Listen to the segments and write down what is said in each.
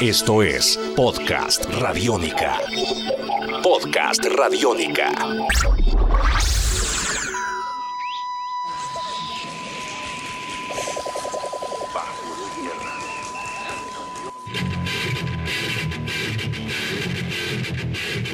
Esto es Podcast Radiónica. Podcast Radiónica.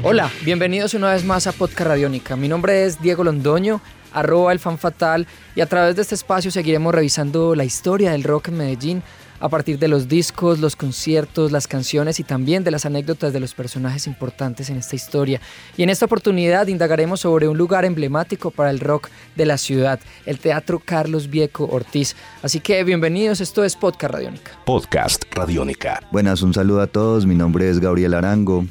Hola, bienvenidos una vez más a Podcast Radiónica. Mi nombre es Diego Londoño, arroba el fan fatal, y a través de este espacio seguiremos revisando la historia del rock en Medellín a partir de los discos, los conciertos, las canciones y también de las anécdotas de los personajes importantes en esta historia. Y en esta oportunidad indagaremos sobre un lugar emblemático para el rock de la ciudad, el Teatro Carlos Vieco Ortiz. Así que bienvenidos, esto es Podcast Radiónica. Podcast Radiónica. Buenas, un saludo a todos, mi nombre es Gabriel Arango.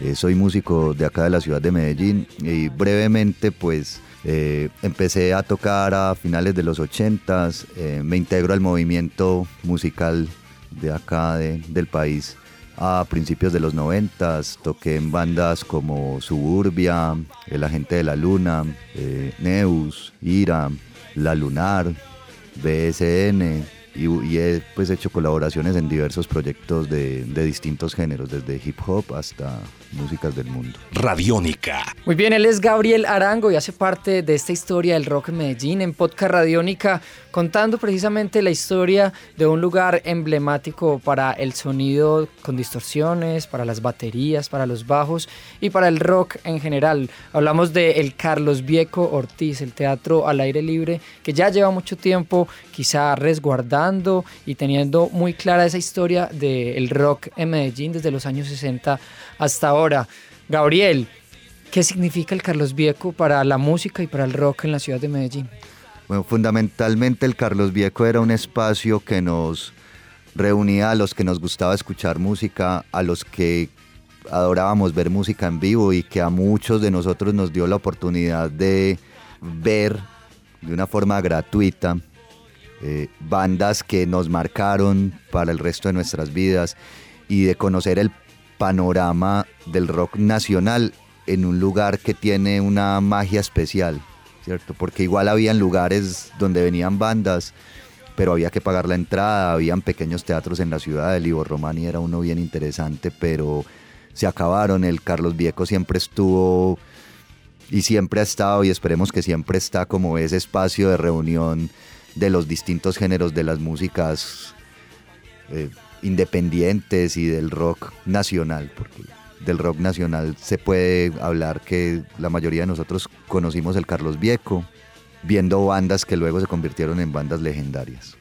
Eh, soy músico de acá de la ciudad de Medellín y brevemente pues eh, empecé a tocar a finales de los 80 eh, me integro al movimiento musical de acá del país a principios de los 90 toqué en bandas como Suburbia, El Agente de la Luna, Neus, Ira, La Lunar, BSN, y, he pues hecho colaboraciones en diversos proyectos de, de, distintos géneros, desde hip hop hasta músicas del mundo. Radiónica. Muy bien, él es Gabriel Arango y hace parte de esta historia del rock en Medellín en Podcast Radiónica, contando precisamente la historia de un lugar emblemático para el sonido con distorsiones, para las baterías, para los bajos y para el rock en general. Hablamos de el Carlos Vieco Ortiz, el teatro al aire libre, que ya lleva mucho tiempo quizá y teniendo muy clara esa historia del rock en Medellín desde los años 60 hasta ahora. Gabriel, ¿qué significa el Carlos Vieco para la música y para el rock en la ciudad de Medellín? Bueno, fundamentalmente el Carlos Vieco era un espacio que nos reunía a los que nos gustaba escuchar música, a los que adorábamos ver música en vivo y que a muchos de nosotros nos dio la oportunidad de ver de una forma gratuita eh, bandas que nos marcaron para el resto de nuestras vidas y de conocer el panorama del rock nacional en un lugar que tiene una magia especial, ¿cierto? Porque igual habían lugares donde venían bandas, pero había que pagar la entrada, habían pequeños teatros en la ciudad, el Ivo Romani era uno bien interesante, pero se acabaron, el Carlos Vieco siempre estuvo y siempre ha estado y esperemos que siempre está como ese espacio de reunión de los distintos géneros de las músicas. Eh, independientes y del rock nacional, porque del rock nacional se puede hablar que la mayoría de nosotros conocimos el Carlos Vieco, viendo bandas que luego se convirtieron en bandas legendarias.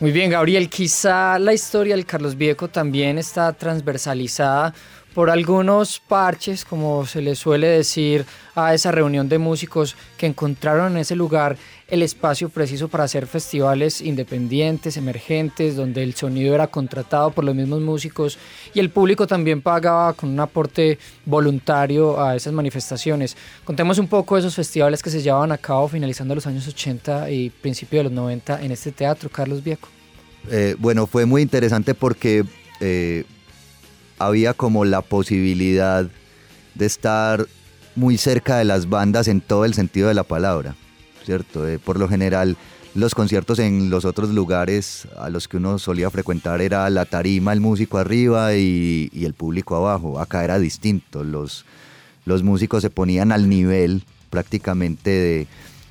Muy bien, Gabriel, quizá la historia del Carlos Vieco también está transversalizada por algunos parches, como se le suele decir a esa reunión de músicos que encontraron en ese lugar el espacio preciso para hacer festivales independientes, emergentes, donde el sonido era contratado por los mismos músicos y el público también pagaba con un aporte voluntario a esas manifestaciones. Contemos un poco esos festivales que se llevaban a cabo finalizando los años 80 y principios de los 90 en este teatro, Carlos Vieco. Eh, bueno, fue muy interesante porque... Eh, había como la posibilidad de estar muy cerca de las bandas en todo el sentido de la palabra, ¿cierto? Eh, por lo general, los conciertos en los otros lugares a los que uno solía frecuentar era la tarima, el músico arriba y, el público abajo. Acá era distinto, los, los músicos se ponían al nivel prácticamente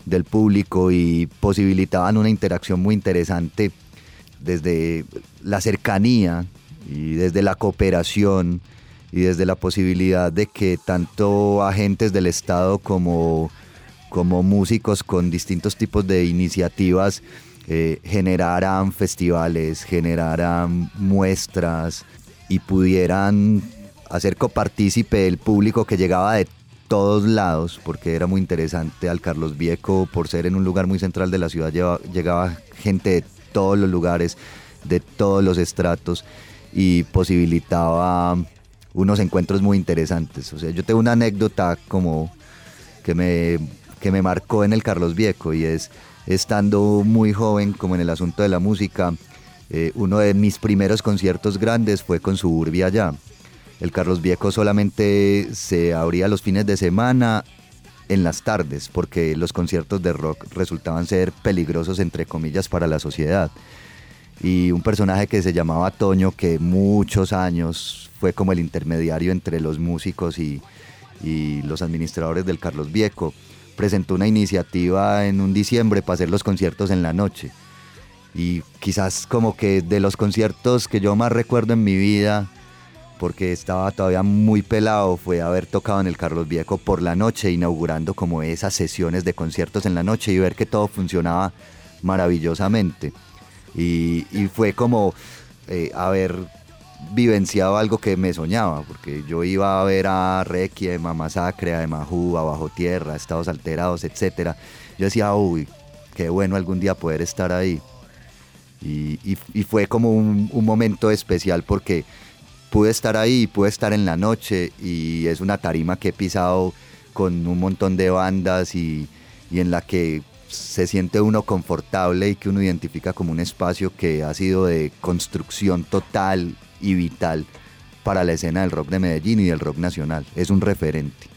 del público y posibilitaban una interacción muy interesante desde la cercanía y desde la cooperación y desde la posibilidad de que tanto agentes del Estado como, como músicos con distintos tipos de iniciativas eh, generaran festivales, generaran muestras y pudieran hacer copartícipe el público que llegaba de todos lados, porque era muy interesante al Carlos Vieco, por ser en un lugar muy central de la ciudad, llegaba gente de todos los lugares, de todos los estratos y posibilitaba unos encuentros muy interesantes. O sea, yo tengo una anécdota como que me, que me marcó en el Carlos Vieco y es estando muy joven como en el asunto de la música, eh, uno de mis primeros conciertos grandes fue con Suburbia allá. El Carlos Vieco solamente se abría los fines de semana en las tardes porque los conciertos de rock resultaban ser peligrosos entre comillas para la sociedad. Y un personaje que se llamaba Toño, que muchos años fue como el intermediario entre los músicos y, los administradores del Carlos Vieco, presentó una iniciativa en un diciembre para hacer los conciertos en la noche. Y quizás como que de los conciertos que yo más recuerdo en mi vida, porque estaba todavía muy pelado, fue haber tocado en el Carlos Viejo por la noche, inaugurando como esas sesiones de conciertos en la noche y ver que todo funcionaba maravillosamente. Y, fue como eh, haber vivenciado algo que me soñaba, porque yo iba a ver a Requiem, a Masacre, a Emajú, a Bajo Tierra, Estados Alterados, etc. Yo decía, uy, qué bueno algún día poder estar ahí. Y, fue como un, momento especial porque pude estar ahí, pude estar en la noche y es una tarima que he pisado con un montón de bandas y en la que se siente uno confortable y que uno identifica como un espacio que ha sido de construcción total y vital para la escena del rock de Medellín y del rock nacional. Es un referente.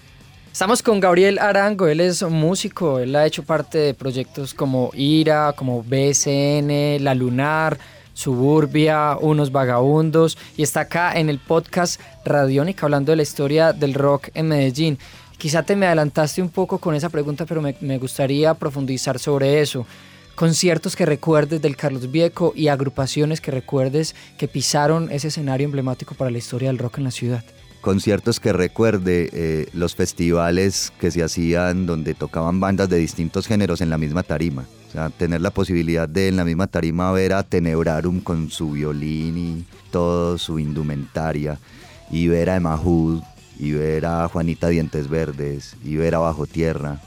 Estamos con Gabriel Arango, él es músico, él ha hecho parte de proyectos como IRA, como BSN, La Lunar, Suburbia, Unos Vagabundos y está acá en el podcast Radiónica hablando de la historia del rock en Medellín. Quizá te me adelantaste un poco con esa pregunta, pero me, gustaría profundizar sobre eso. Conciertos que recuerdes del Carlos Vieco y agrupaciones que recuerdes que pisaron ese escenario emblemático para la historia del rock en la ciudad conciertos que recuerde, eh, los festivales que se hacían donde tocaban bandas de distintos géneros en la misma tarima. O sea, tener la posibilidad de en la misma tarima ver a Tenebrarum con su violín y todo su indumentaria, y ver a Emahud y ver a Juanita Dientes Verdes, y ver a Bajo Tierra,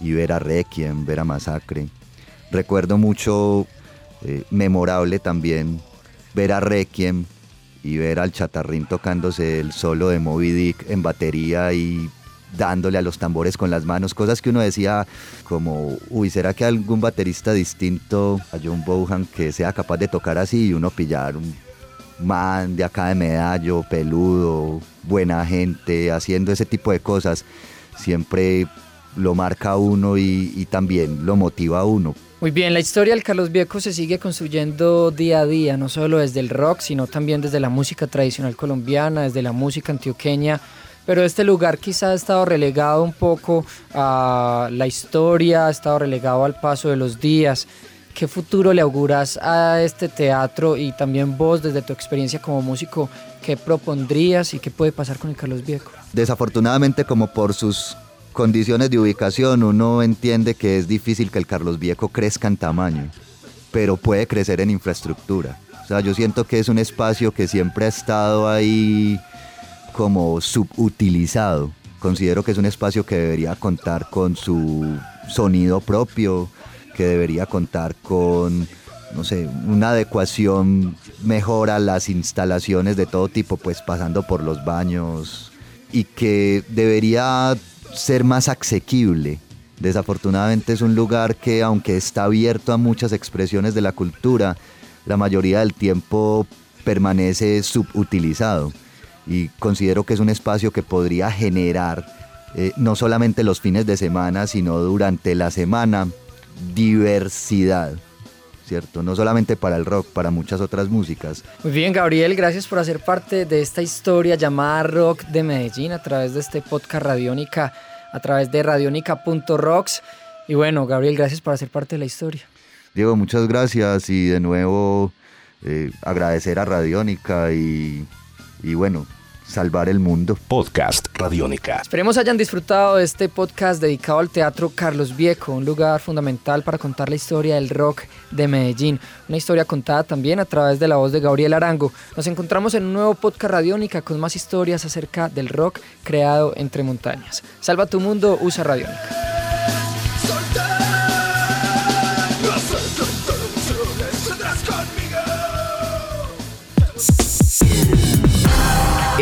y ver a Requiem, ver a Masacre. Recuerdo mucho, eh, memorable también, ver a Requiem y ver al chatarrín tocándose el solo de Moby Dick en batería y dándole a los tambores con las manos, cosas que uno decía como, uy, ¿será que algún baterista distinto a John Bohan que sea capaz de tocar así y uno pillar un man de acá de medallo, peludo, buena gente, haciendo ese tipo de cosas, siempre lo marca uno y, también lo motiva a uno. Muy bien, la historia del Carlos Viejo se sigue construyendo día a día, no solo desde el rock, sino también desde la música tradicional colombiana, desde la música antioqueña, pero este lugar quizá ha estado relegado un poco a la historia, ha estado relegado al paso de los días. ¿Qué futuro le auguras a este teatro y también vos desde tu experiencia como músico, qué propondrías y qué puede pasar con el Carlos Viejo? Desafortunadamente como por sus condiciones de ubicación uno entiende que es difícil que el Carlos Viejo crezca en tamaño, pero puede crecer en infraestructura. O sea, yo siento que es un espacio que siempre ha estado ahí como subutilizado. Considero que es un espacio que debería contar con su sonido propio, que debería contar con, no sé, una adecuación mejor a las instalaciones de todo tipo, pues pasando por los baños y que debería ser más asequible. Desafortunadamente es un lugar que aunque está abierto a muchas expresiones de la cultura, la mayoría del tiempo permanece subutilizado y considero que es un espacio que podría generar eh, no solamente los fines de semana, sino durante la semana diversidad, ¿cierto? No solamente para el rock, para muchas otras músicas. Muy bien, Gabriel, gracias por hacer parte de esta historia llamada Rock de Medellín a través de este podcast Radiónica, a través de radionica.rocks. Y bueno, Gabriel, gracias por hacer parte de la historia. Diego, muchas gracias y de nuevo eh, agradecer a Radiónica y, y bueno, salvar el mundo. Podcast Radiónica. Esperemos hayan disfrutado de este podcast dedicado al Teatro Carlos Viejo, un lugar fundamental para contar la historia del rock de Medellín. Una historia contada también a través de la voz de Gabriel Arango. Nos encontramos en un nuevo podcast Radiónica con más historias acerca del rock creado entre montañas. Salva tu mundo, usa Radiónica.